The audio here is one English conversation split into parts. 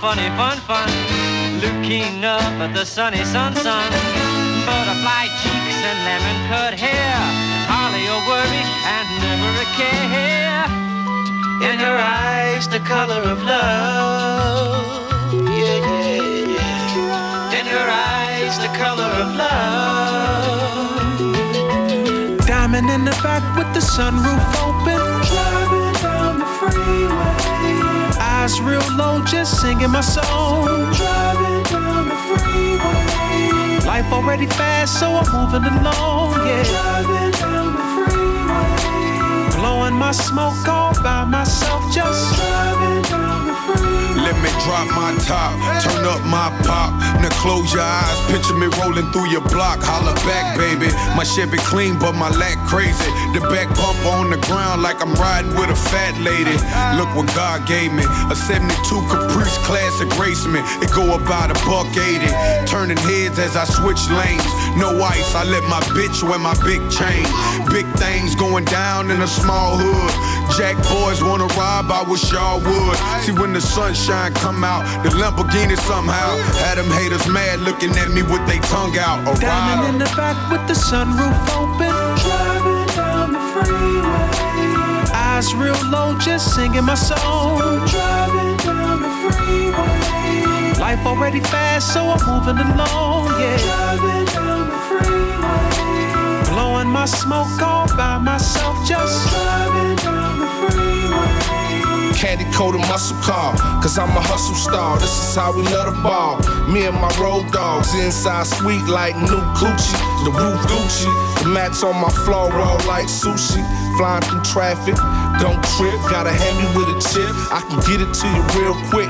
funny fun fun. Looking up at the sunny sun sun. Butterfly cheeks and lemon cut hair. Hardly a worry and never a care. In her eyes, the color of love. Yeah, yeah, yeah. In her eyes, the color of love. Diamond in the back with the sunroof open. Driving down the freeway. Eyes real low, just singing my song. Driving down the freeway. Life already fast, so I'm moving along. Yeah. Driving down the freeway. Blowing my smoke all by myself, just driving down. Let me drop my top, turn up my pop. Now close your eyes, picture me rolling through your block. Holla back, baby. My Chevy clean, but my lack crazy. The back bump on the ground like I'm riding with a fat lady. Look what God gave me. A 72 Caprice Classic race me. It go about a buck 80. Turning heads as I switch lanes. No ice, I let my bitch wear my big chain. Big things going down in a small hood. Jack boys wanna rob, I wish y'all would. See when the sunshine come out, the Lamborghini somehow had them haters mad looking at me with their tongue out. A Diamond in the back with the sunroof open. Driving down the freeway. Eyes real low, just singing my song. Driving down the freeway. Life already fast, so I'm moving along. Yeah. Driving down the freeway. Blowing my smoke all by myself, just driving freeway. Candy coated muscle car, cause I'm a hustle star. This is how we love the ball. Me and my road dogs inside sweet like new coochie. The roof Gucci, the mats on my floor roll like sushi. Flying through traffic, don't trip. Gotta hand me with a chip. I can get it to you real quick.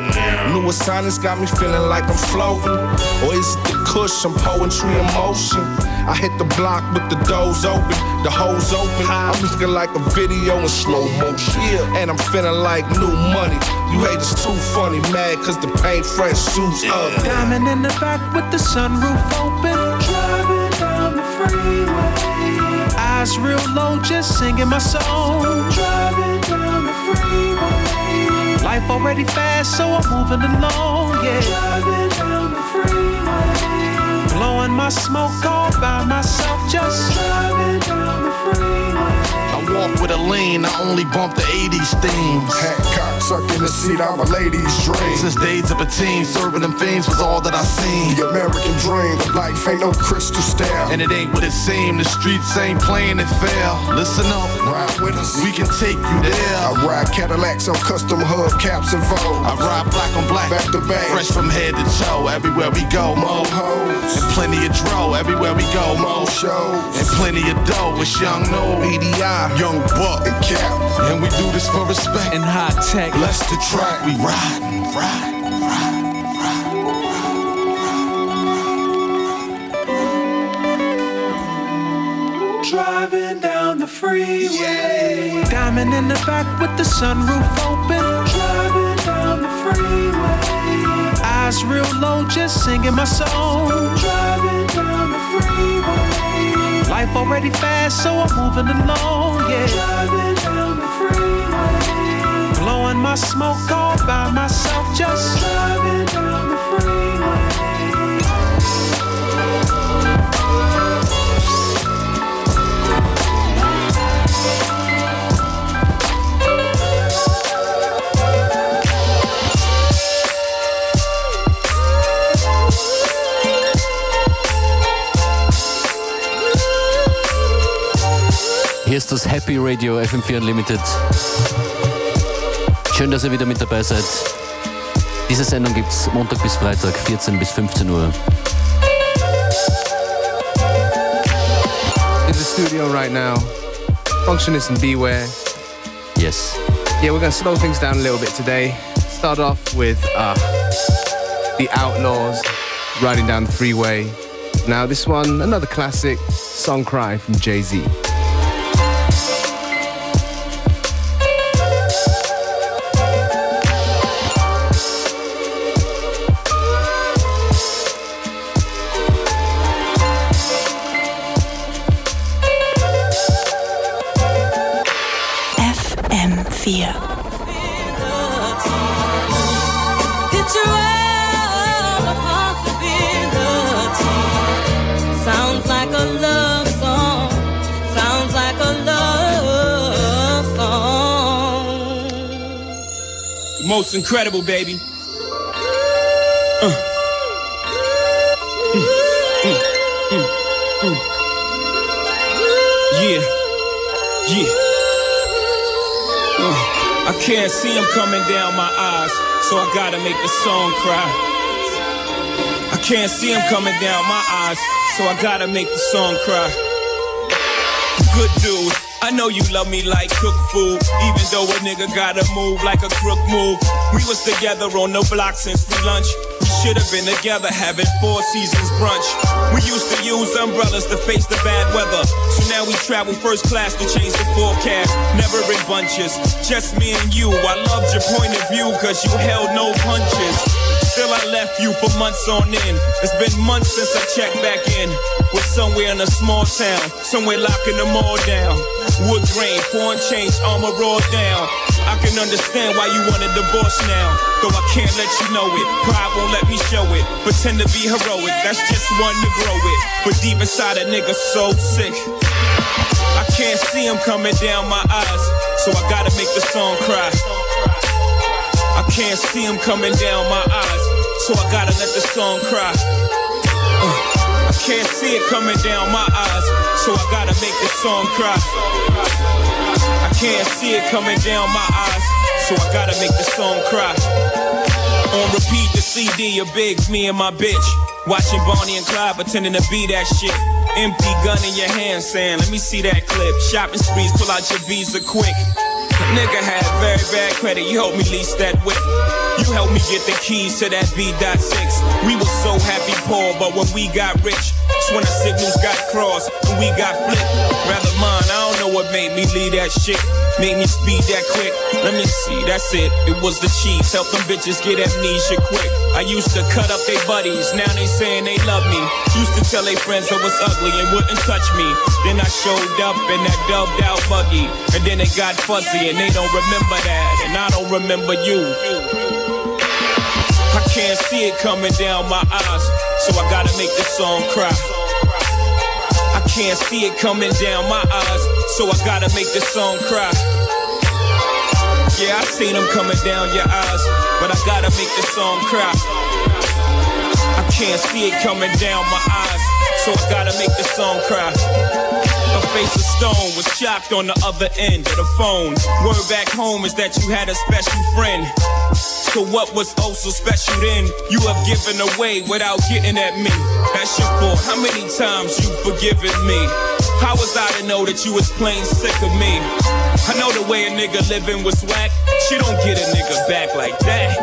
New assignments got me feeling like I'm floating. Or is it the kush? I'm poetry in motion. I hit the block with the doors open, the hoes open. I'm looking like a video in slow motion. Yeah, and I'm feeling like new money. You haters too funny, mad cause the paint fresh suits up. Diamond in the back with the sunroof open. Driving down the freeway. Eyes real low, just singing my song. Driving down the freeway. Life already fast, so I'm moving along. Yeah. Driving down the freeway. Blowing my smoke all by myself, just driving down the freeway. I walk with a lean, I only bump the 80s themes. Hancock suck in the seat, I'm a lady's dream. Since days of a teen, serving them fiends was all that I seen. The American dream, the life ain't no crystal stair. And it ain't what it seemed, the streets ain't playing it fair. Listen up, Ride with us. we can take you there. I ride Cadillacs on custom hubcaps and Vogue. I ride black on black, Back to back. fresh from head to toe. Everywhere we go, mo. Mo hoes, And plenty of dro, everywhere we go, mo. mo shows, And plenty of dough, it's young no EDI, Young buck. and Cap. And we do this for respect. and high tech, Bless the track, we ride, ride, ride, driving down the freeway. Diamond in the back with the sunroof open. Driving down the freeway. Eyes real low, just singing my song. Driving down the freeway. Life already fast, so I'm moving along. Yeah. Driving down the freeway. Blowing my smoke all by myself, just driving down the freeway. Ist das Happy Radio FM4 Unlimited. Schön, dass ihr wieder mit dabei seid. Diese Sendung gibt's Montag bis Freitag, 14 bis 15 Uhr. in the studio right now. Functionist and Beware. Yes. Yeah, we're gonna slow things down a little bit today. Start off with uh, the Outlaws riding down the freeway. Now this one, another classic, Song Cry from Jay Most incredible, baby. Uh. Mm, mm, mm. Yeah, yeah. Uh, I can't see him coming down my eyes, so I gotta make the song cry. I can't see him coming down my eyes, so I gotta make the song cry. Good dude. I know you love me like cook food, even though a nigga gotta move like a crook move. We was together on the block since free lunch. We should have been together having four seasons brunch. We used to use umbrellas to face the bad weather. So now we travel first class to change the forecast. Never in bunches, just me and you. I loved your point of view cause you held no punches. Still I left you for months on end. It's been months since I checked back in. We're somewhere in a small town, somewhere locking them all down. Wood grain, foreign change, armor raw down. I can understand why you want a divorce now. Though I can't let you know it. Pride won't let me show it. Pretend to be heroic, that's just one to grow it. But deep inside a nigga so sick. I can't see him coming down my eyes. So I gotta make the song cry. I can't see him coming down my eyes. So I gotta let the song cry. Uh, I can't see it coming down my eyes. So I gotta make the song cry. I can't see it coming down my eyes. So I gotta make the song cry. On repeat, the CD of Biggs, me and my bitch. Watching Bonnie and Clyde pretending to be that shit. Empty gun in your hand saying, let me see that clip. Shopping sprees, pull out your visa quick. Nigga had very bad credit, you helped me lease that whip. You helped me get the keys to that B.6. We were so happy poor, but when we got rich, that's when our signals got crossed and we got flipped. Rather mine, I don't know what made me leave that shit. Made me speed that quick. Let me see, that's it. It was the cheese. Help them bitches get amnesia quick. I used to cut up their buddies, now they saying they love me. Used to tell their friends I was ugly and wouldn't touch me. Then I showed up in that dubbed out buggy. And then it got fuzzy and they don't remember that. And I don't remember you. I can't see it coming down my eyes, so I gotta make this song cry. I can't see it coming down my eyes, so I gotta make this song cry. Yeah, I seen them coming down your eyes, but I gotta make this song cry. I can't see it coming down my eyes, so I gotta make this song cry. A face of stone was shocked on the other end of the phone. Word back home is that you had a special friend. So what was oh so special then? You have given away without getting at me. That's your fault. How many times you've forgiven me? How was I to know that you was plain sick of me? I know the way a nigga living was whack. She don't get a nigga back like that.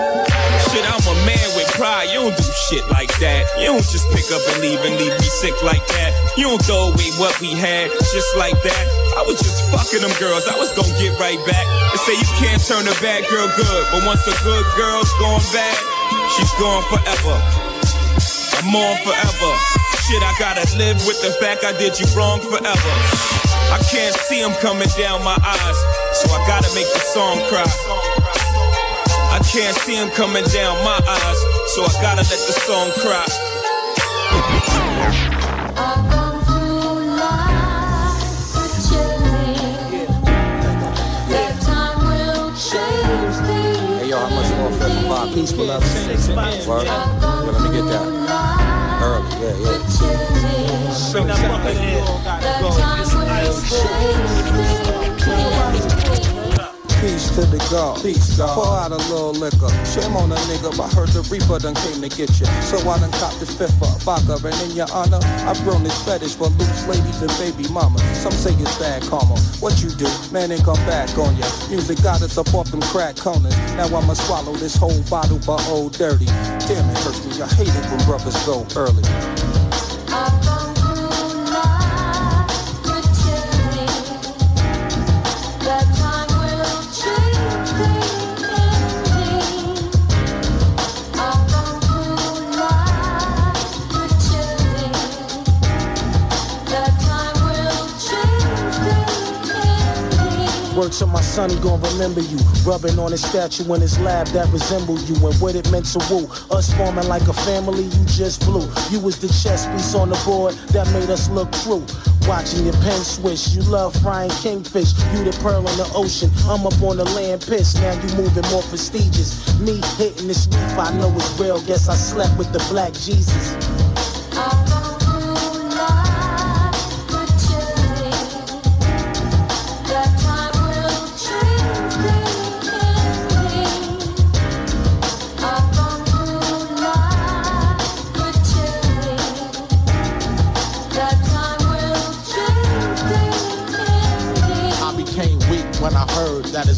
Shit, I'm a man with pride. You don't do shit like that. You don't just pick up and leave and leave me sick like that. You don't throw away what we had just like that. I was just fucking them girls. I was gonna get right back. They say you can't turn a bad girl good, but once a good girl's gone bad, she's gone forever. I'm on forever. Shit, I gotta live with the fact I did you wrong forever. I can't see him coming down my eyes, so I gotta make the song cry. I can't see him coming down my eyes, so I gotta let the song cry. For the bar? Peaceful up. Word? Yeah, let me get that. Early, yeah, yeah. Bring that fucking in. Peace to the God. Peace, God. Pour out a little liquor. Shame on a nigga, but heard the Reaper done came to get you. So I done copped this fifth up, vodka, and in your honor, I've grown this fetish for loose ladies and baby mamas. Some say it's bad karma. What you do, man, ain't come back on ya. Music got us up off them crack corners. Now I'ma swallow this whole bottle, but old dirty. Damn, it hurts me. I hate it when brothers go early. Works of my son, he gon' remember you. Rubbing on his statue in his lab that resemble you and what it meant to woo. Us forming like a family, you just blew. You was the chess piece on the board that made us look true. Watching your pen switch, you love frying kingfish. You the pearl in the ocean, I'm up on the land piss. Now you moving more prestigious. Me hitting this reef, I know it's real. Guess I slept with the black Jesus.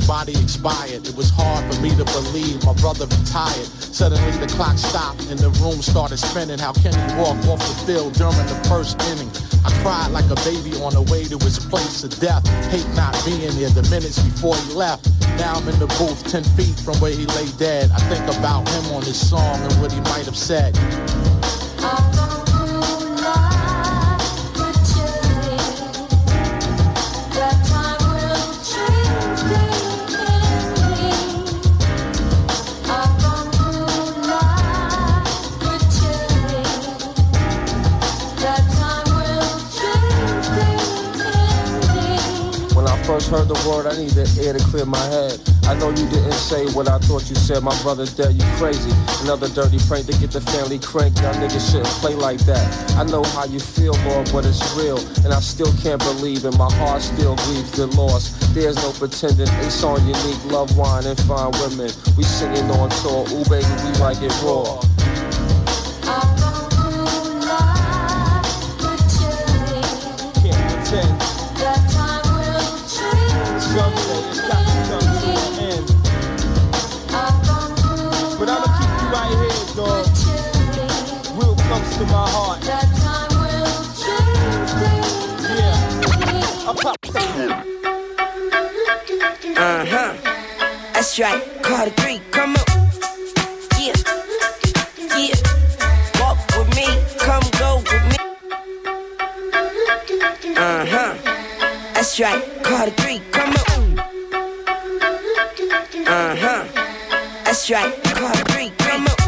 Body expired. It was hard for me to believe my brother retired. Suddenly the clock stopped and the room started spinning. How can he walk off the field during the first inning? I cried like a baby on the way to his place of death. Hate not being here the minutes before he left. Now I'm in the booth 10 feet from where he lay dead. I think about him on his song and what he might have said. Heard the word, I needed air to clear my head. I know you didn't say what I thought you said. My brother's dead, you crazy. Another dirty prank to get the family cranked. Y'all niggas shouldn't play like that. I know how you feel, Lord, but it's real. And I still can't believe it. My heart still grieves the loss. There's no pretending. Ace on unique, love wine and fine women. We singing on tour. Ooh, baby, we like it raw. To my heart. That time will change Yeah. Uh huh. That's right. Carter Creek, come on. Yeah. Yeah. Walk with me, come go with me. Uh huh. That's right. Carter Creek, come on. Uh huh. That's right. Carter Creek, come on.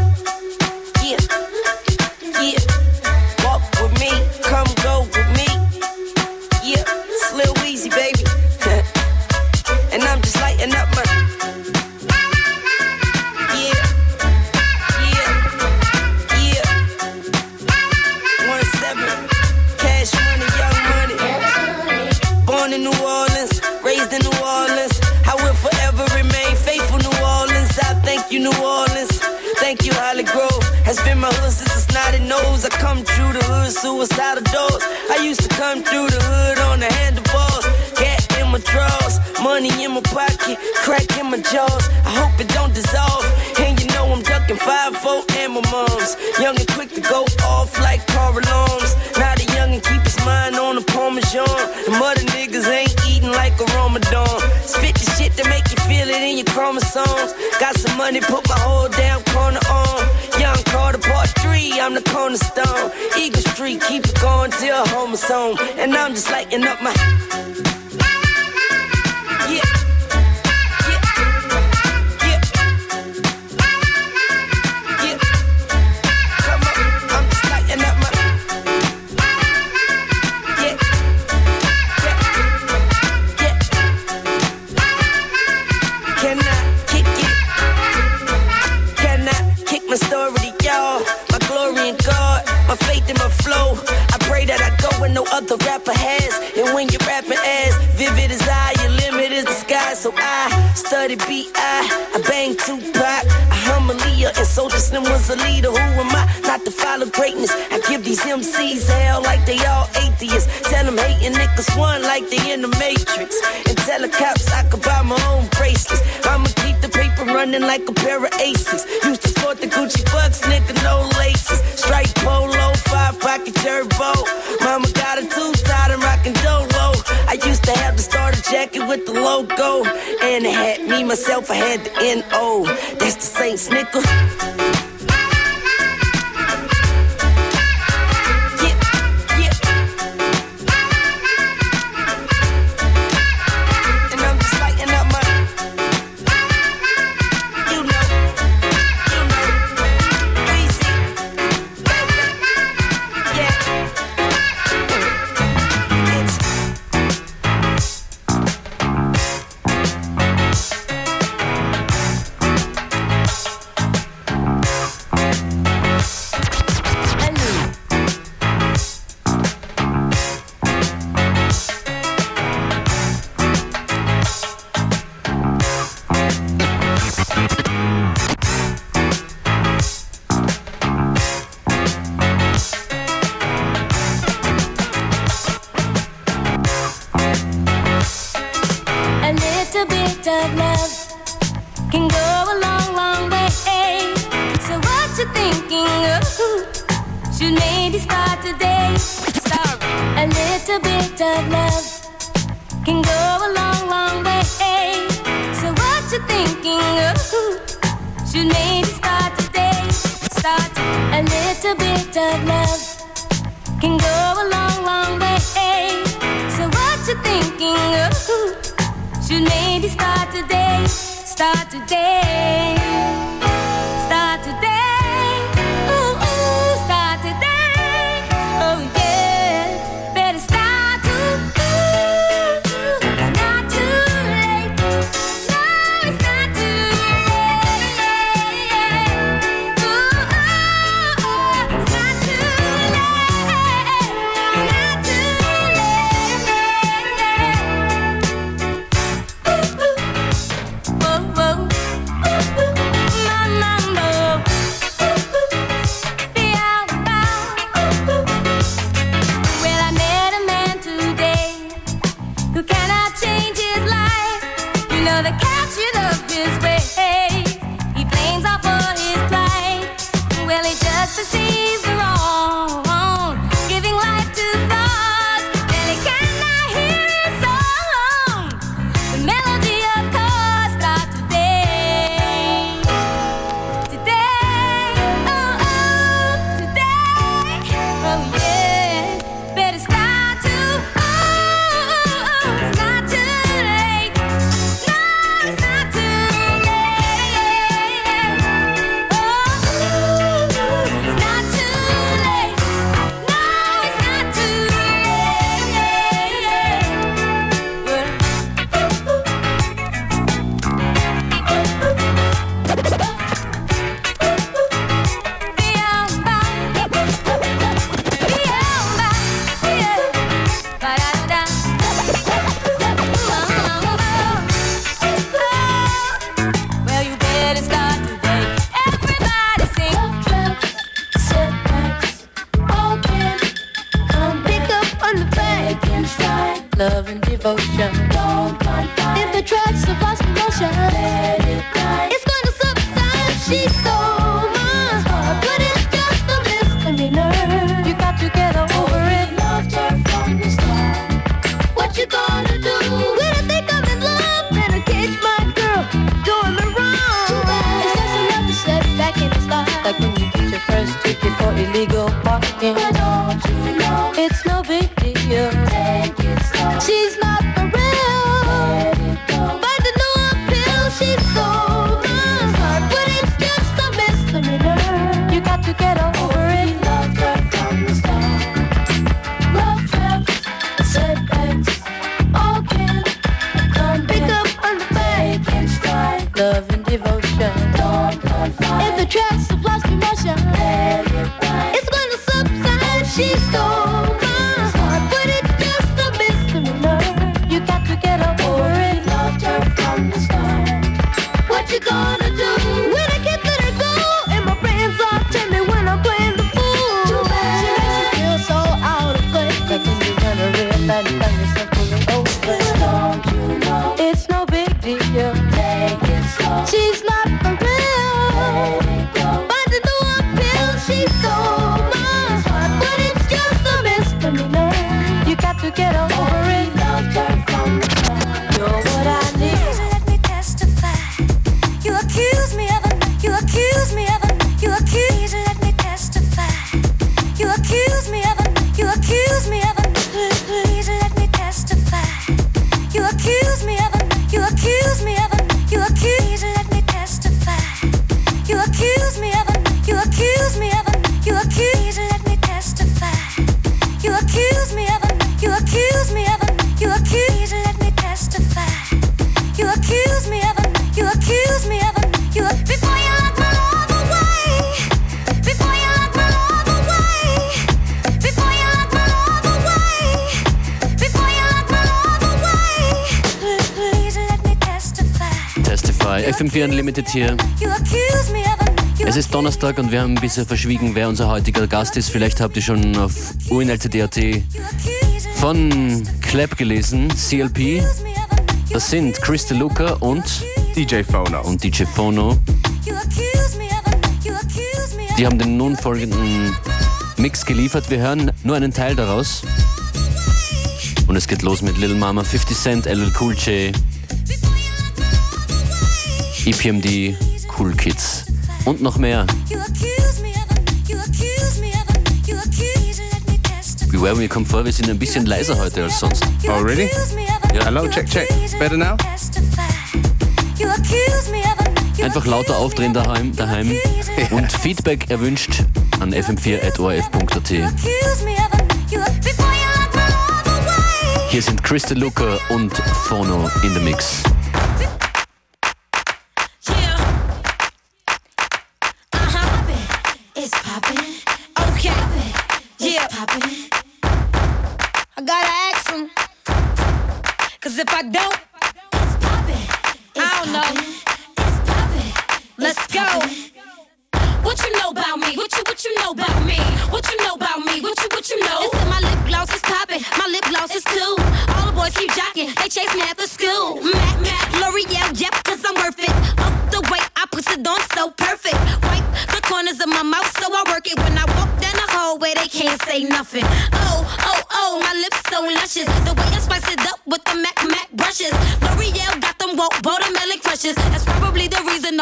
I come through the hood, suicidal doors. I used to come through the hood on the handlebars. Cat in my drawers, money in my pocket, crack in my jaws. I hope it don't dissolve. And you know I'm ducking 5 and my mom's. Young and quick to go off like car alarms. Now the young and keep his mind on the Parmesan. The mother niggas ain't eating like a Ramadan. Spit the shit to make you feel it in your chromosomes. Got some money, put my whole damn corner on. Young Carter I'm the cornerstone. Eagle Street, keep it going till home is home. And I'm just lighting up my. gift of love can go a long, long way. So what you thinking of? Should maybe start today. Start a little bit of love can go a long, long way. So what you thinking of? Should maybe start today. Start today. jetzt hier. Es ist Donnerstag und wir haben ein bisschen verschwiegen, wer unser heutiger Gast ist. Vielleicht habt ihr schon auf UNLCDAT von Clap gelesen, CLP. Das sind Chris DeLuca und DJ Phono. Und DJ Phono. Die haben den nun folgenden Mix geliefert. Wir hören nur einen Teil daraus. Und es geht los mit Lil Mama, 50 Cent, LL Cool J, EPMD, Cool Kids und noch mehr. Beware mir kommt vor, wir sind ein bisschen leiser heute als sonst. Oh, really? Ja. Hello, check, check. Better now? Einfach lauter aufdrehen daheim, daheim. und Feedback erwünscht an fm4.orf.at. Hier sind Crystal Luca und Phono in the Mix.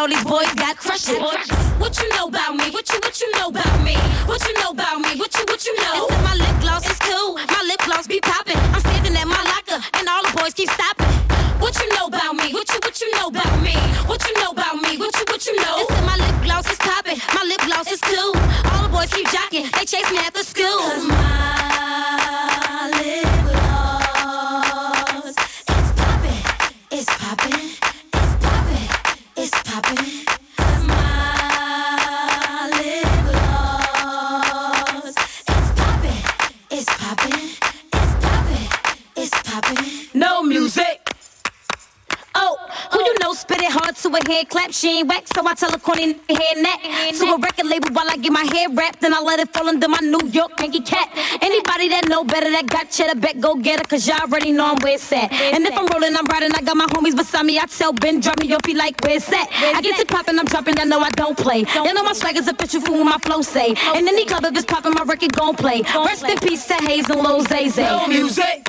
All these boys got crushes. What you know about me? I tell her corny head neck. To a record label while I get my hair wrapped, then I let it fall under my New York Yankee cat. Anybody that know better that got cheddar, bet go get her, cause y'all already know I'm where it's at. And if I'm rolling, I'm riding, I got my homies beside me. I tell Ben, drop me up, he like, where's that? I get to popping, I'm dropping, I know I don't play. Y'all know my swag is official for what my flow say. And any club if it's popping, my record gon' play. Rest in peace to Hayes and Lil Zay Zay. No music.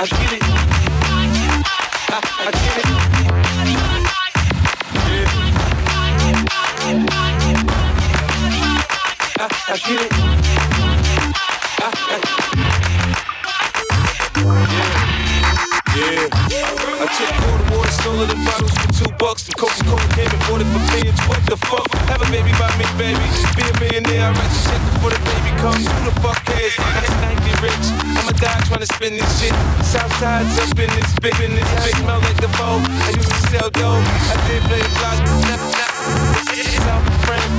I get it. I, I get it. Yeah. I, I get it. I, I, yeah. Yeah. I took quarter water, stole the bottles for two bucks. The Coca-Cola came and bought it for millions. What the fuck? Have a baby by me, baby. Be a millionaire. I write check before the baby comes. Who the fuck cares? I can get rich. I'ma die trying to spend this shit. Southside's up in this big, in this big. Smell like the bow. I used to sell dope. I did play the block.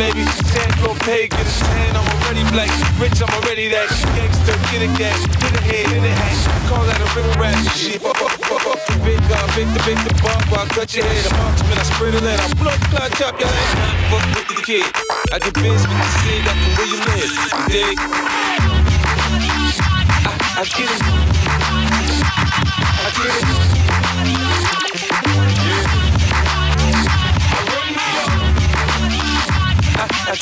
Friend, baby. Can't pay, get a tan. I'm already black. Rich, I'm already that. Gangster, get a gas. Get a head, get a hat. Call that a real rap shit. Fuck, fuck, fuck, fuck big uh, big the big the bump. I cut your head. I'm marksman. I spread a lead. I blood clot, chop your head. Fuck with the kid. I get biz with the cig up from where you live. You dig? I, I get it. I,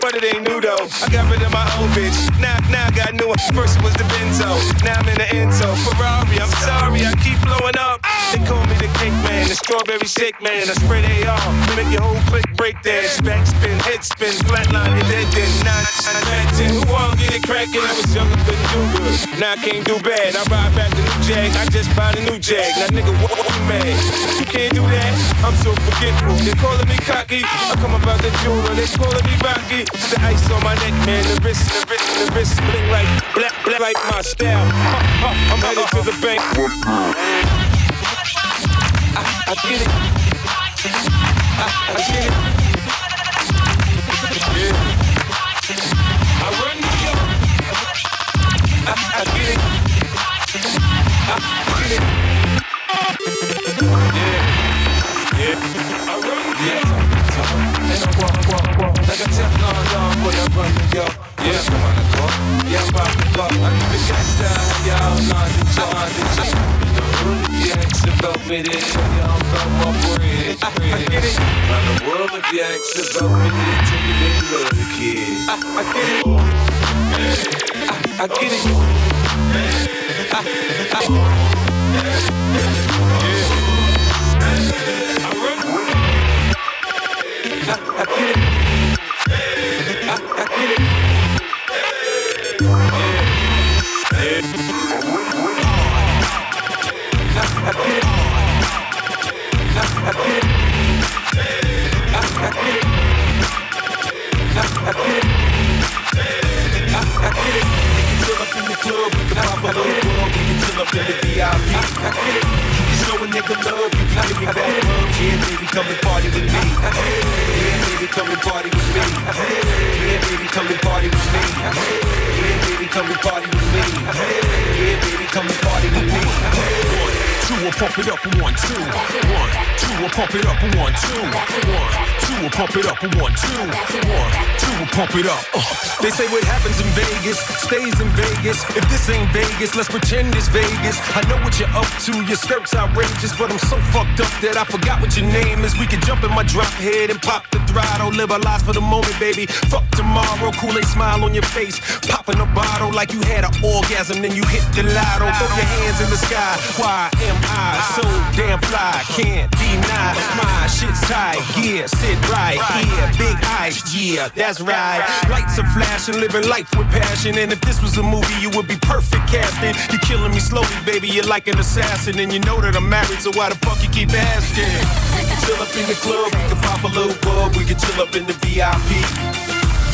but it ain't new though. I got rid of my old bitch. Now, now I got new. First it was the Benzo. Now I'm in the Enzo. Ferrari, I'm sorry, I keep blowing up. They call me the cake man, the strawberry shake man. I spread AR, make your whole click break dance. Back spin, head spin, flatline, your dead then. Nine, nine, ten. Who all get it cracking? I was younger, couldn't do good. Now I can't do bad. I ride back the new Jag. I just bought a new Jag. Now nigga, what, you mad? You can't do that. I'm so forgetful. They calling me cocky. I come about the jeweler. They calling me Rocky. The ice on my neck, man. The wrist, the wrist, the wrist bling like black, black, like my style. I'm headed to the bank. I, I get it. I, get it. Yeah. I run New. I, get it. I, get it. Yeah. Yeah. I run New walk. Like a Teflon on when I run the yo. Yeah, come on, go. Yeah, I'm about to fuck. I keep it gangsta, y'all not John, the John. Yeah, it's about me, this y'all about my bread. I, I get it. Around the world, if you ask about me, then tell you they love the kid. I, I get it. I, get it. I, I, yeah. Up in the VIP. It. Show a nigga love, you give me back love. Yeah, baby, come and party with me. Yeah, baby, come and party with me. Yeah, baby, come and party with me. Yeah, baby, come and party with me. Yeah, baby, come and party with me. One, two, we'll pump it up, one, two. One, two, we'll pump it up, one, two. One, two, we'll pump it up, one, two. Two, we'll pump it up. Uh. They say what happens in Vegas stays in Vegas. If this ain't Vegas, let's pretend it's Vegas. I know what you're up to, your skirt's outrageous, but I'm so fucked up that I forgot what your name is. We could jump in my drop head and pop the throttle. Live our lives for the moment, baby. Fuck tomorrow, Kool-Aid smile on your face. Popping a bottle like you had an orgasm, then you hit the lotto. Throw your hands in the sky. Why am I so damn fly? Can't deny my shit's tight. Yeah, sit right here. Big eyes, yeah, that's right. Lights are flashing, living life with passion. And if this was a movie, you would be perfect casting. You're killing me slowly, baby. You're like an assassin, and you know that I'm married, so why the fuck you keep asking? We can chill up in the club, we can pop a little bug, we can chill up in the VIP.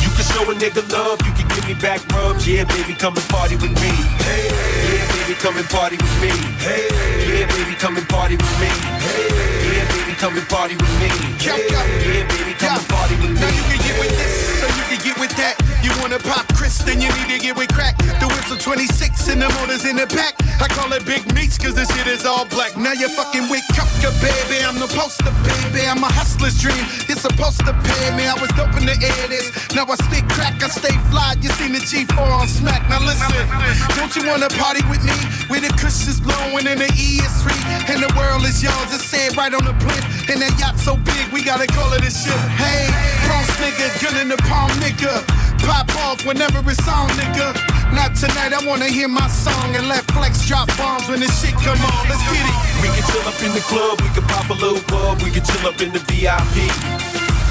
You can show a nigga love, you can give me back rubs. Yeah, baby, come and party with me. Hey, yeah, baby, come and party with me. Hey, yeah, baby, come and party with me. Hey, yeah, baby, come and party with me. Hey, yeah, baby, come and party with me. Now you can get with this, get with that. You wanna pop Chris, then you need to get with crack. The whistle 26 and the motors in the back. I call it big meats cause this shit is all black. Now you're fucking with Kafka, baby. I'm the poster, baby. I'm a hustler's dream. You're supposed to pay me. I was dope in the air this. Now I stick crack, I stay fly. You seen the G4 on smack. Now listen, don't you wanna party with me? Where the cush is blowing and the E is free. And the world is yours. It's said right on the print. And that yacht so big, we gotta call it a ship. Hey, Bronx nigga, gun in the palm nigga. Pop off whenever it's on, nigga. Not tonight, I wanna hear my song and let Flex drop bombs when the shit come on. Let's get it. We can chill up in the club, we can pop a little bub, we can chill up in the VIP.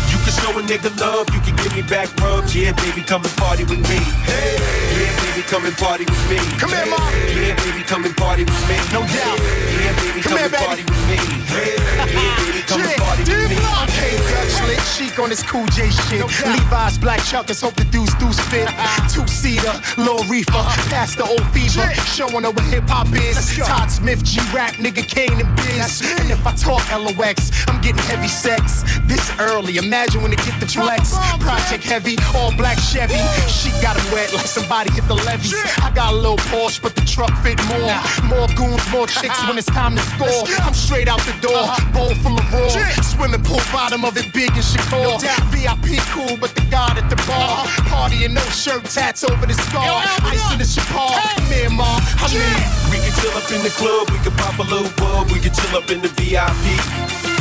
You can show a nigga love, you can give me back rubs. Yeah, baby, come and party with me. Hey, yeah, baby, come and party with me. Come here, mom. Yeah, baby, come and party with me. No doubt. Yeah, baby, Come come, here, and baby. party with me. Hey, yeah, baby, come and party with me. Hey, Dutch lit chic on this cool J shit. Levi's black chuckers, hope the deuce deuce fit. Two seater, Lil Reefer, past the old fever. Showing her what hip hop is. Todd Smith, G Rap, nigga Kane and Biz. And if I talk LOX, I'm getting heavy sex. This early, imagine when it get the flex. Project heavy, all black Chevy. She got him wet like somebody hit the levees. I got a little Porsche, but the truck fit more. More goons, more chicks when it's time to score. I'm straight out the door, bowl full of raw. Swimming pool bottom of it big and Shakur. VIP cool, but the god at the bar. Party and no shirt tats over the scar. Ice in the Chapar. Myanmar, I mean. We can chill up in the club, we can pop a little bub, we can chill up in the VIP.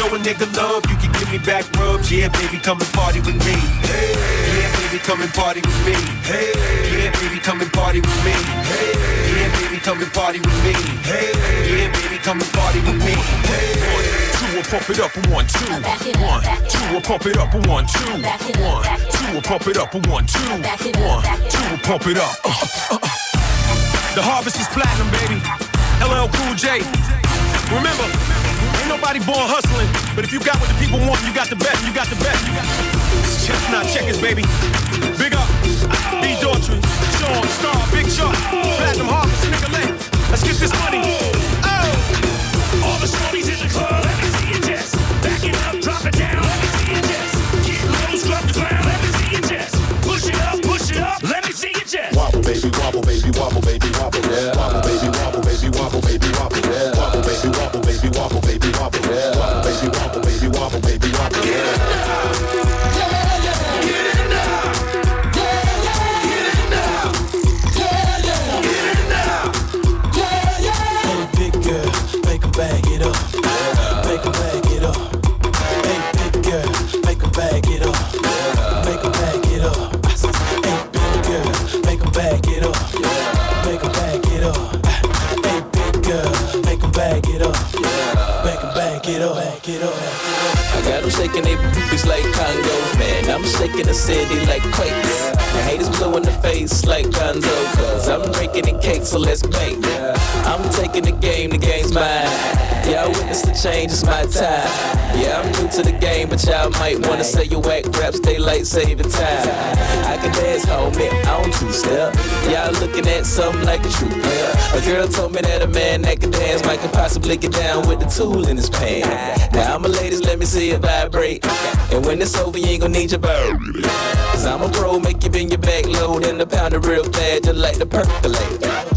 Show a nigga love, you can give me back rubs. Yeah, baby, come and party with me. Hey, yeah, baby, come and party with me. Hey, yeah, baby, come and party with me. Hey, yeah, baby, come and party with me. Hey, yeah, baby, come and party with me. Hey, one, two, we'll pump it up, one, two. One, two, we'll pump it up, one, two. One, two, we'll pump it up, one, two. One, two, we'll pump it up. Uh, uh, uh. The harvest is platinum, baby. LL Cool J. Remember, ain't nobody born hustling, but if you got what the people want, you got the best, you got the best. It's Chestnut checkers, baby. Big up. B. Daughtry, Sean, Star, Big Shot, Platinum Harvest, Lay. Let's get this money. Oh! All the shorties in the club, let me see your chest. Back it up, drop it down, let me see your chest. Get low, scrub the ground, let me see your chest. Push it up, push it up, let me see your chest. Wobble, baby, wobble, baby, wobble, baby, wobble. Yeah. Wobble, baby, shaking the city like quakes. The haters blue in the face like Gonzo, cause I'm breaking the cake, so let's bake. I'm taking the game, the game's mine. Y'all the change, it's my time. Yeah, I'm new to the game, but y'all might wanna say you whack raps, daylight saving time. I can dance, homie, on two step. Y'all looking at something like a true player. A girl told me that a man that can dance might could possibly get down with the tool in his pants. Now I'm a ladies, let me see it vibrate. And when it's over, you ain't gonna need your bird. Cause I'm a pro, make you bend your back low, then the pound it real fast, just like the percolate.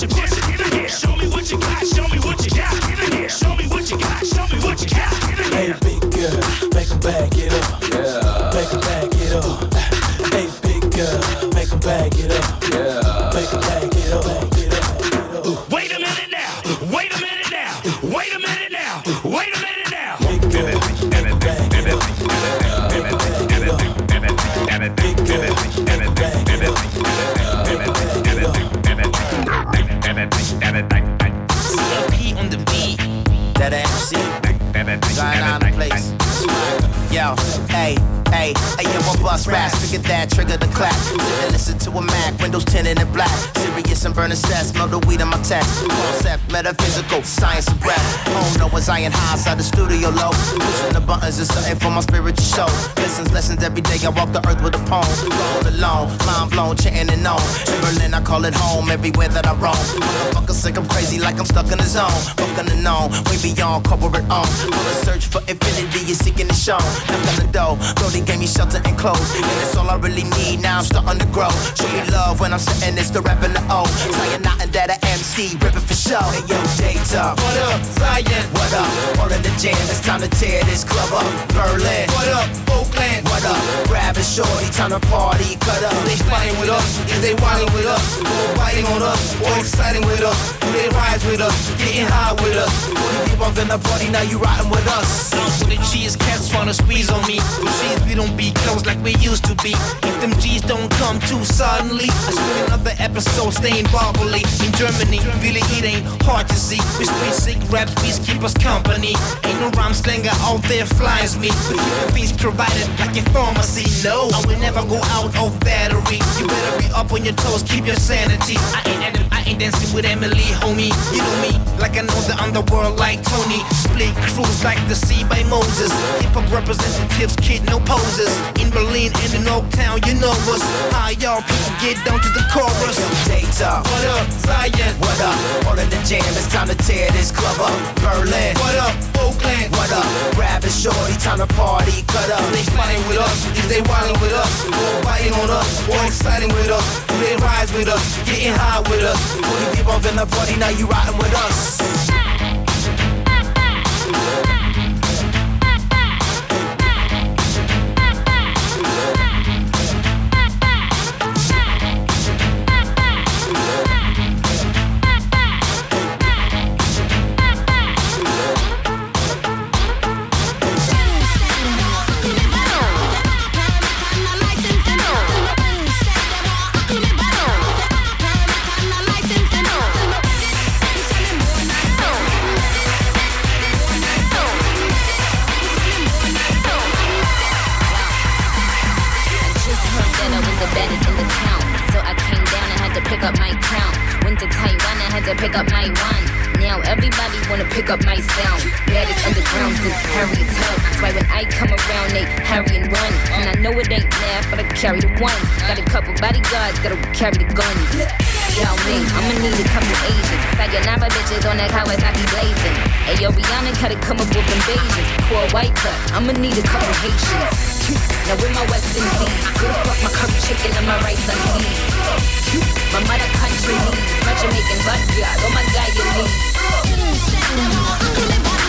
Push it, push it, give it here. Show me what you got, show me what you got, give it here. Show me what you got, show me what you got, give it here. Hey, big girl, make 'em back it up. Yeah. Make 'em back it up. Hey, big girl, make 'em back it up. Yeah. Make 'em back it up. Back it up. Wait a minute now, wait a minute now, wait a minute now, wait a minute now. CLP Hey, hey, hey, yo, I bust raps, figure that, trigger the clap. And listen to a Mac, windows tinted in black. Serious and burning cess, smell the weed on my text. Concept, metaphysical, science of rap. Home, no one Zion high, outside the studio low. Pushing the buttons is something for my spirit to show. Lessons, lessons every day, I walk the earth with a poem. All alone, mind blown, chanting and on. In Berlin, I call it home, everywhere that I roam. Motherfuckers think I'm crazy like I'm stuck in the zone. Fucking the known, way beyond corporate own. On the search for infinity, you're seeking the show. Knock on the door, though they gave me shelter and clothes. And it's all I really need, now I'm starting to grow. Show me love when I'm sitting, it's the rap in the O. Saying nothing that a MC, ripping for show. Hey yo, data. What up, Zion? What up? All in the jam, it's time to tear this club up. Berlin. What up, Oakland? What up? Grab a shorty, time to party, cut up. They fighting with us, is they whining with us, or biting on us, or exciting with us? Do they rise with us, getting high with us? 40 people up in the party, now you riding with us. For the cheese, cats tryna squeeze on me. With cheese, we don't be close like we used to be. If them G's don't come too suddenly, I spend another episode staying bubbly. In Germany, really it ain't hard to see. We spit sick raps, beats keep us company. Ain't no rhyme slinger out there flies me. The beats provided like a pharmacy. No, I will never go out of battery. You better be up on your toes, keep your sanity. I ain't I ain't dancing with Emily, homie. You know me, like I know the underworld like Tony. Split crews like the sea by Moses. Hip hop representatives, kid, no In Berlin and in Oaktown, you know us. How y'all people get down to the chorus. What up, Zion? What up? All in the jam, it's time to tear this club up. Berlin. What up, Oakland? What up? Grab a shorty, time to party, cut up. They fighting with us, is they whining with us, or biting on us, or exciting with us? They rise with us, getting high with us? 40 people up in the party, now you riding with us. Pick up my sound. Baddest underground since Harriet Tub. That's why when I come around, they harry and run. And I know it ain't math, but I carry the one. Got a couple bodyguards that'll carry the guns. Y'all me, I'ma need a couple Asians. Sayonara bitches on that Kawasaki blazing. Hey, yo, Rihanna gotta come up with invasions. Pour a white cut, I'ma need a couple Haitians. Now with my West Indies, the fuck my curry chicken and my rice and peas? My mother country needs, my Jamaican backyard, oh my guy you need. Sí.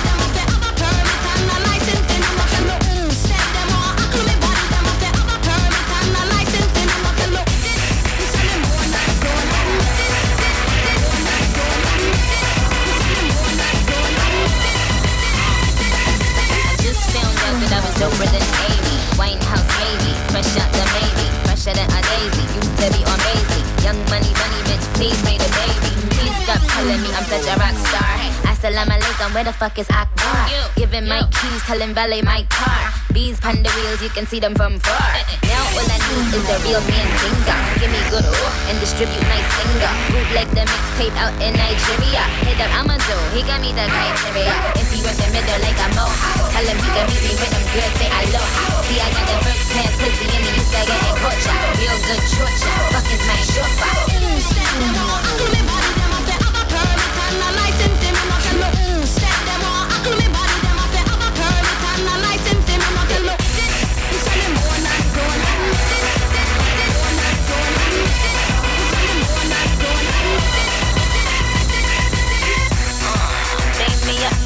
Fuck is Akbar? Giving my keys, telling valet my car. Bees pon the wheels, you can see them from far. Now all I need is the real man singer. Give me good ooh, and distribute my singer. Bootleg the mixtape out in Nigeria. Hit up Amazon, he got me the criteria. If you in the middle like a mohawk, tell him he can meet me with them girls, say aloha. See, I got the first class pussy and he used to get it. Real good chocha, fuck is my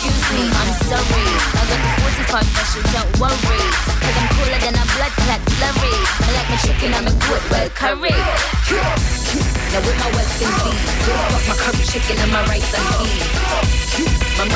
Excuse me, I'm sorry. I got the 45 special, don't worry. Cause I'm cooler than a blood clot flurry. I like my chicken, I'm a good well curry. Now with my Western teeth, fuck my curry chicken and my rice and peas. My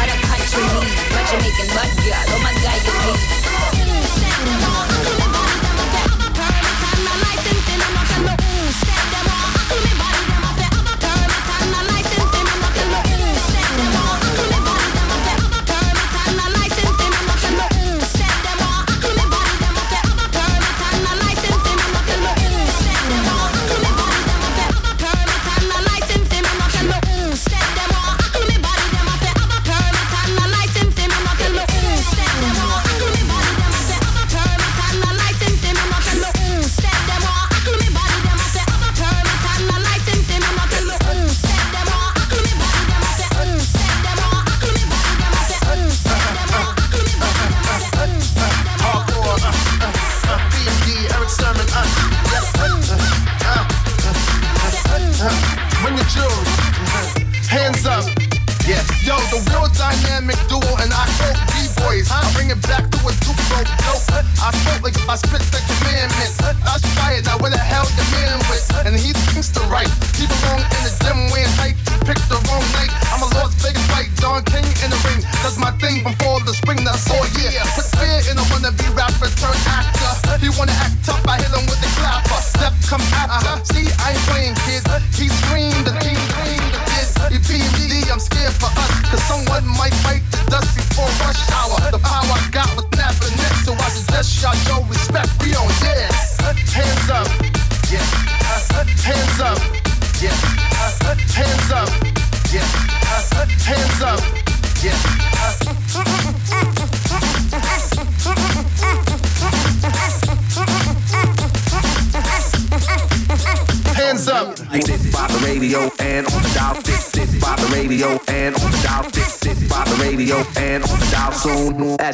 Hands up. Yeah. Hands up. I did by the radio and on the dial, fix it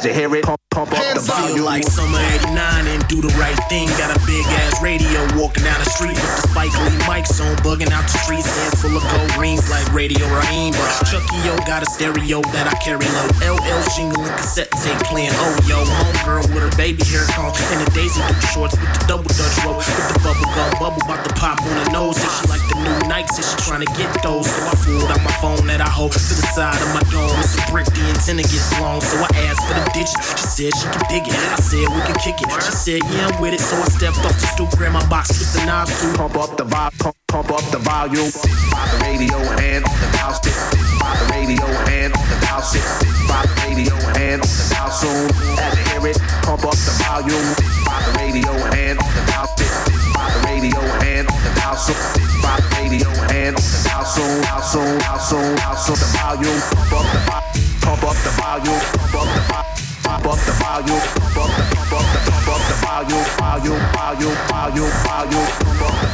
as you hear it. Pump, pump up the volume. Feel like summer 89 and do the right thing. Got a big ass radio walking down the street with the Spike Lee mics on, bugging out the streets. Hands full of gold rings like Radio Raheem. But Chucky Yo got a stereo that I carry low. LL jingling cassette tape playing. Oh yo, homegirl with her baby hair comb and the Daisy Duke shorts with the double dutch roll. With the bubble gum bubble about to pop on her nose. And she like the new Nikes and she trying to get those. So I pulled my phone that I hold to the side of my dome. It's a brick, the antenna gets long. So I asked for the digits. She said she can dig it. I said we can kick it. She said yeah, I'm with it. So I stepped off the stoop, grabbed my box, with the knob. Pump up the vibe, pump, pump up the volume. By the radio and on the dial stick. By the radio and on the dial stick. By the radio and on the dial soon. As you hear it, pump up the volume. By the radio and on the dial stick. By the radio the soon. By the radio and dial soon. Dial soon, dial soon, dial soon. The volume, pump up the. Pump up the volume, pump up the. Pump up the volume, pump up the pump up the pump up the volume, volume, volume, volume, volume, pump up the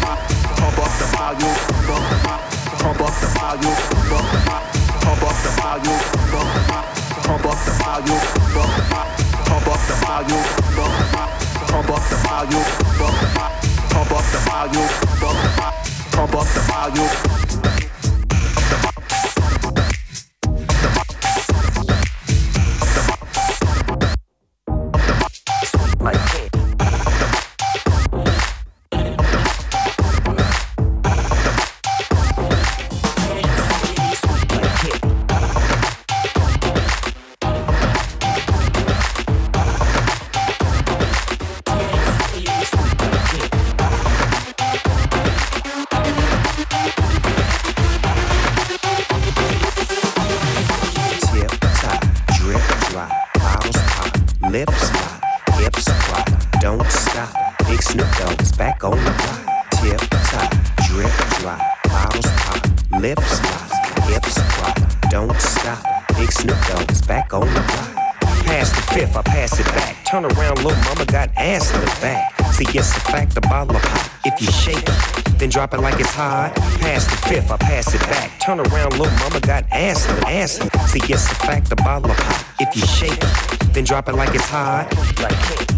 pump up the volume, pump up the pump up the volume, pump up the pump up the volume, pump up the volume, pump up the volume, pump up the volume, pump up the volume, pump up the volume. Lips drop it like it's hot. Pass the fifth, I pass it back. Turn around, little mama got ass in ass. See, it's a fact, the bottle of pop. If you shake it, then drop it like it's hot. Like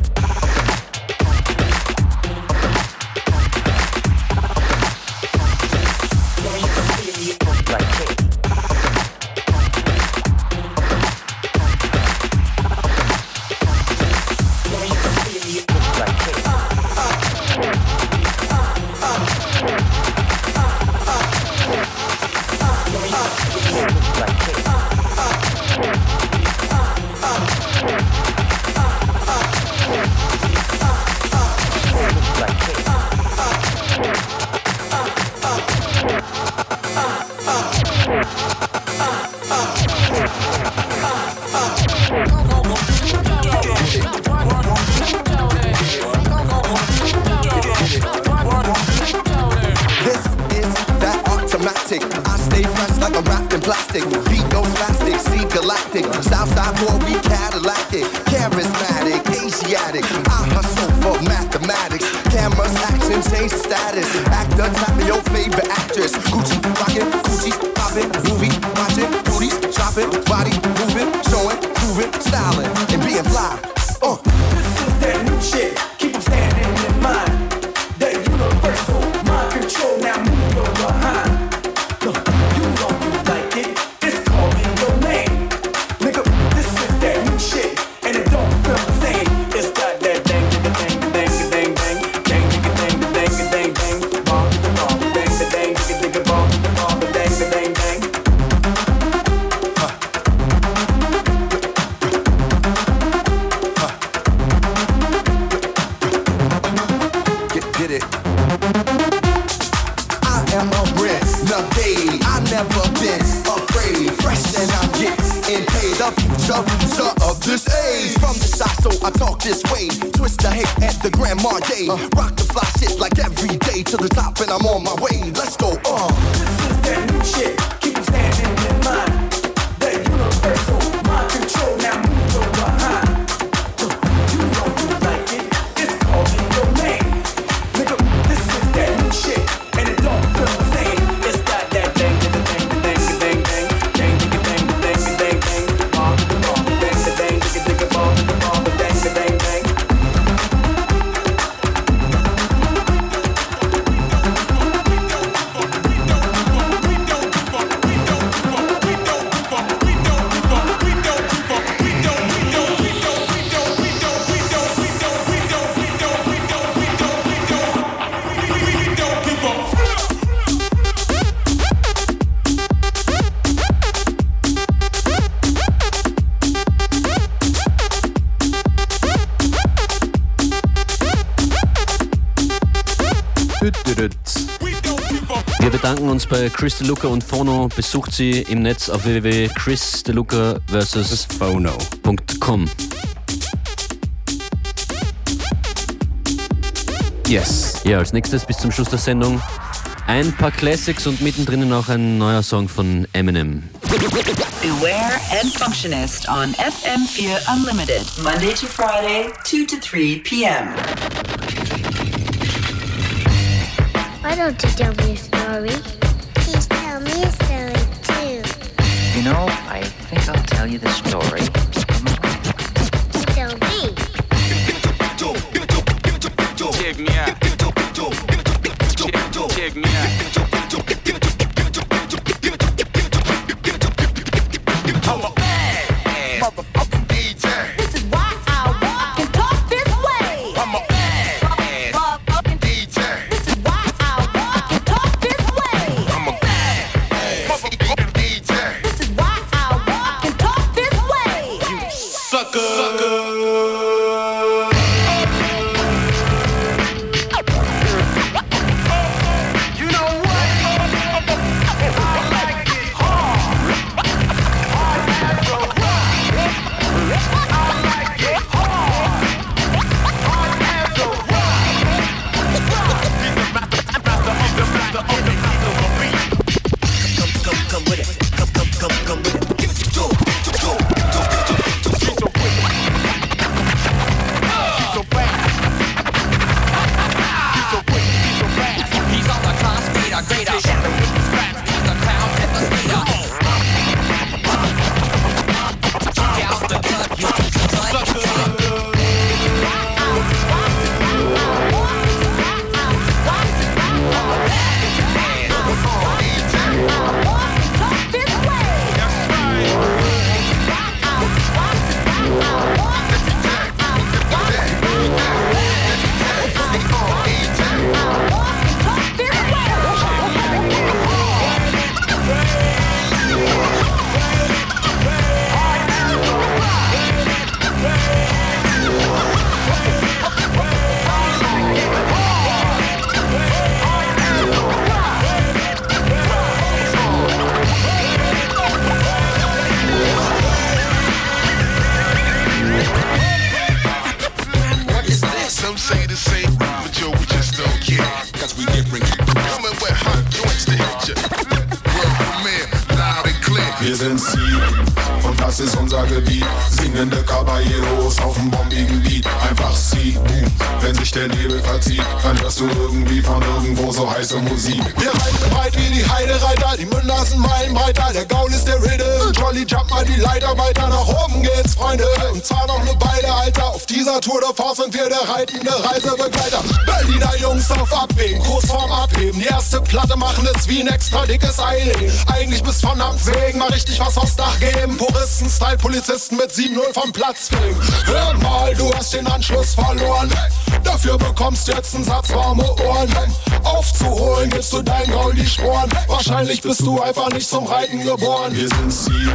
status. Bei Chris DeLuca und Phono. Besucht sie im Netz auf www.chrisdeluca vs. Phono.com. Yes. Ja, als nächstes bis zum Schluss der Sendung ein paar Classics und mittendrin noch ein neuer Song von Eminem. Beware and Functionist on FM4 Unlimited, Monday to Friday, 2 to 3 p.m. Why don't you tell me you the story. Some say the same, but yo, we just don't care. Cause we different. Coming with hot joints to hit ya. World premiere, loud and clear. Wir sind Sie und das ist unser Gebiet. Singende Caballeros auf dem bombigen Beat. Einfach Sie, wenn sich der Nebel verzieht, dann hörst du irgendwie von irgendwo so heiße Musik. Wir reiten breit wie die Heidereiter, die Münder sind Meilenbreiter, der Gaul ist der Riddle. Jolly jump mal die Leiter weiter, nach oben geht's, Freunde. Und zwar noch ne Beide, Alter. Auf dieser Tour de France sind wir der reitende Reisebegleiter. Berliner Jungs auf Abwägen, vorm Abheben. Die erste Platte machen es wie ein extra dickes Eiling. Eigentlich bis von Amts wegen mal richtig was aufs Dach geben. Puristen, Style, Polizisten mit 7-0 vom Platz fegen. Hör mal, du hast den Anschluss verloren. Dafür bekommst jetzt einen Satz warme Ohren. Aufzuholen gibst du dein Gaul die Sporen. Wahrscheinlich bist du einfach nicht zum Reiten geboren. Wir sind Sie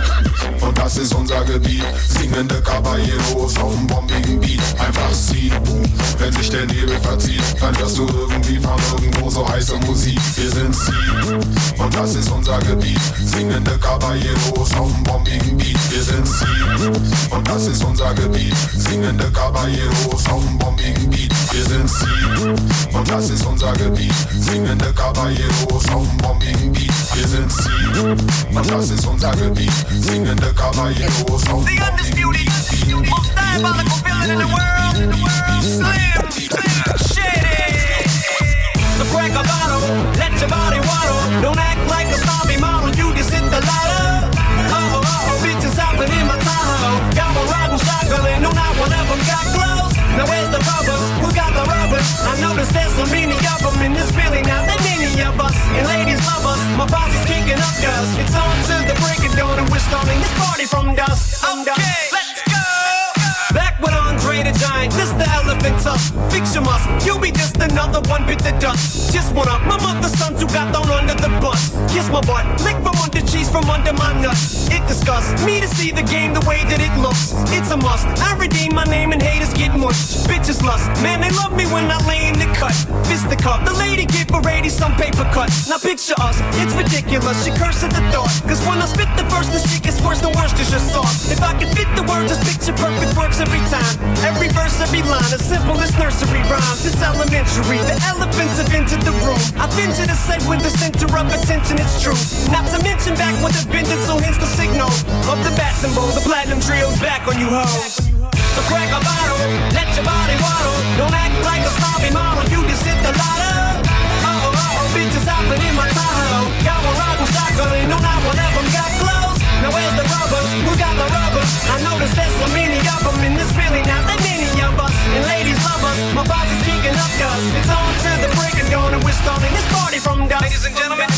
und das ist unser Gebiet. Singende Caballeros auf dem bombigen Beat. Einfach Sie, wenn sich der Nebel verzieht, dann hörst du irgendwie von irgendwo so heiße Musik. Wir sind Sie und das ist unser Gebiet. Singende Caballeros auf dem bombigen Beat. Wir sind Sie und das ist unser Gebiet. Singende Caballeros auf dem bombigen Beat. Wir sind Sie und das ist unser Gebiet. Singende Caballeros auf dem bombigen Beat. Wir sind Sie und das ist unser Gebiet. Singende Caballeros auf dem bombigen Beat. most villain in the world. Slim, shady. So a bottle, let your body waddle. Don't act like a snobby model, you the. Oh, oh, oh, in my Tahoe. Got shotgun, and no, not one got. Now where's the rubbers? Who got the rubbers? I noticed there's so many of them in this really not that many of us. And ladies love us, my boss is kicking up dust. It's on to the break of dawn, and we're starting this party from dusk. Okay, let's tusk. Fix your must, you'll be just another one bit the dust. Just one up, my mother's sons who got thrown under the bus. Kiss my butt, lick from under cheese from under my nuts. It disgusts me to see the game the way that it looks. It's a must. I redeem my name and haters get mushed. Bitches lust, man, they love me when I lay in the cut. Fist the cup, the lady a lady some paper cut. Now picture us, it's ridiculous. She cursed at the thought. Cause when I spit the verse, the shit gets worse, the worst is your sauce. If I could fit the words, just picture perfect works every time. Every verse, every line, as simple as nursery rhymes. It's elementary. The elephants have entered the room. I've been to the say with the center of attention, it's true. Not to mention back with the vengeance, so hence the signal of the bat symbol. The platinum trio's back on you hoes. So crack a bottle, let your body waddle. Don't act like a snobby model, you just hit the lotto. Oh, oh, oh, bitches hopping in my Tahoe. Got one riding shotgun, and no, not one of them got clothes. Now where's the rubbers? Who got the rubbers? I noticed there's so many of them, and there's really not that dust. It's on to the break of dawn, and we're starting this party from dusk. Ladies and gentlemen,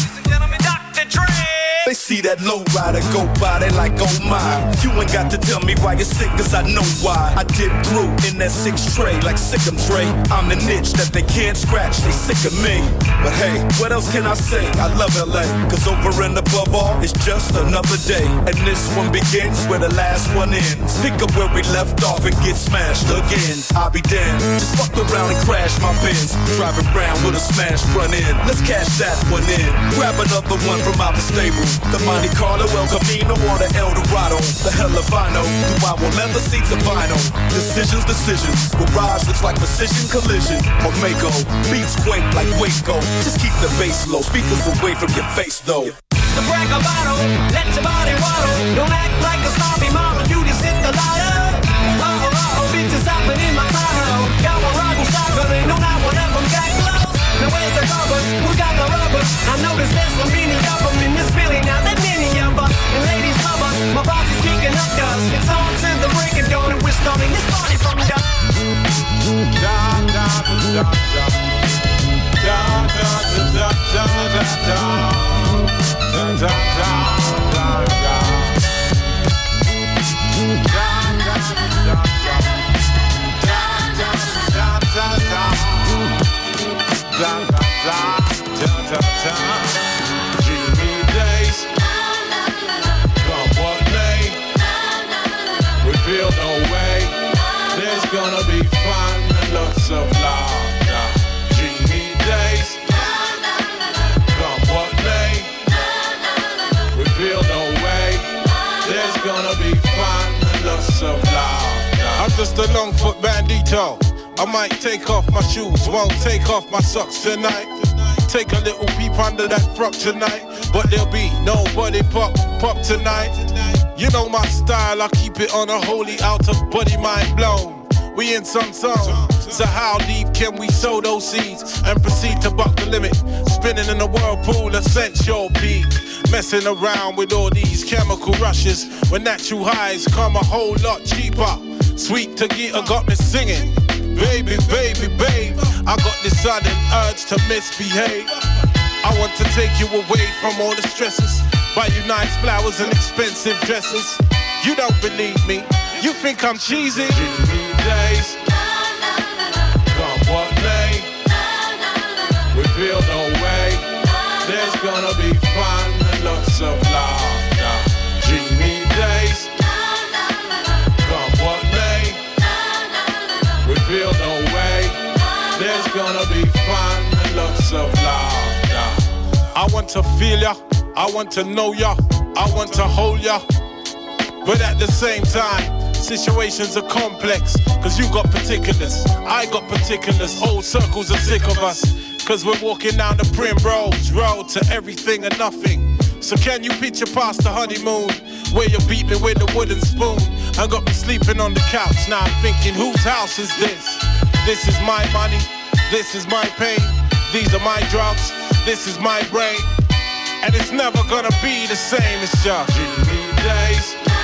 Dr. Dre. They see that low rider go by, they like, oh my. You ain't got to tell me why you're sick, cause I know why. I dip through in that six tray, like Sick'em Dre. I'm the niche that they can't scratch, they sick of me. But hey, what else can I say? I love LA, cause over and above all, it's just another day. And this one begins where the last one ends. Pick up where we left off and get smashed again. I'll be damned, just fucked around and crashed my Benz. Driving around with a smashed front end. Let's cash that one in. Grab another one from out the stable. The Monte Carlo, El Camino, or the El Dorado. The hell if I know. Do I want leather seats or vinyl? Decisions, decisions. Garage looks like precision collision. Or Maaco. Beats quake like Waco. Just keep the bass low. Speakers away from your face though. So crack a bottle, let your body waddle. Don't act like a snobby model, you just hit the lotto. Oh, oh, oh, bitches hopping in my Tahoe. Got one riding shotgun, and no, not one of them got clothes. Now where's the rubbers? Who got the rubbers? I lots coming this morning from da da da da da da da da da da da da da da. Just a long foot bandito. I might take off my shoes, won't take off my socks tonight. Take a little peep under that frock tonight, but there'll be nobody pop pop tonight. You know my style, I keep it on a holy out of body mind blown. We in some song, so how deep can we sow those seeds and proceed to buck the limit? Spinning in the whirlpool of sensual peak, messing around with all these chemical rushes. When natural highs come a whole lot cheaper. Sweet Tagita got me singing. Baby, baby, babe, I got this sudden urge to misbehave. I want to take you away from all the stresses. Buy you nice flowers and expensive dresses. You don't believe me, you think I'm cheesy. Dreamy days. Come what may. We feel no way. There's gonna be fun and lots of laughter. Want to feel ya. I want to know ya. I want to hold ya. But at the same time, situations are complex. Cause you got particulars, I got particulars. Old circles are sick of us. Cause we're walking down the primrose road to everything and nothing. So can you picture past the honeymoon? Where you beat me with a wooden spoon I got me sleeping on the couch. Now I'm thinking, whose house is this? This is my money, this is my pain. These are my drugs, this is my brain. And it's never gonna be the same, just dreamy days.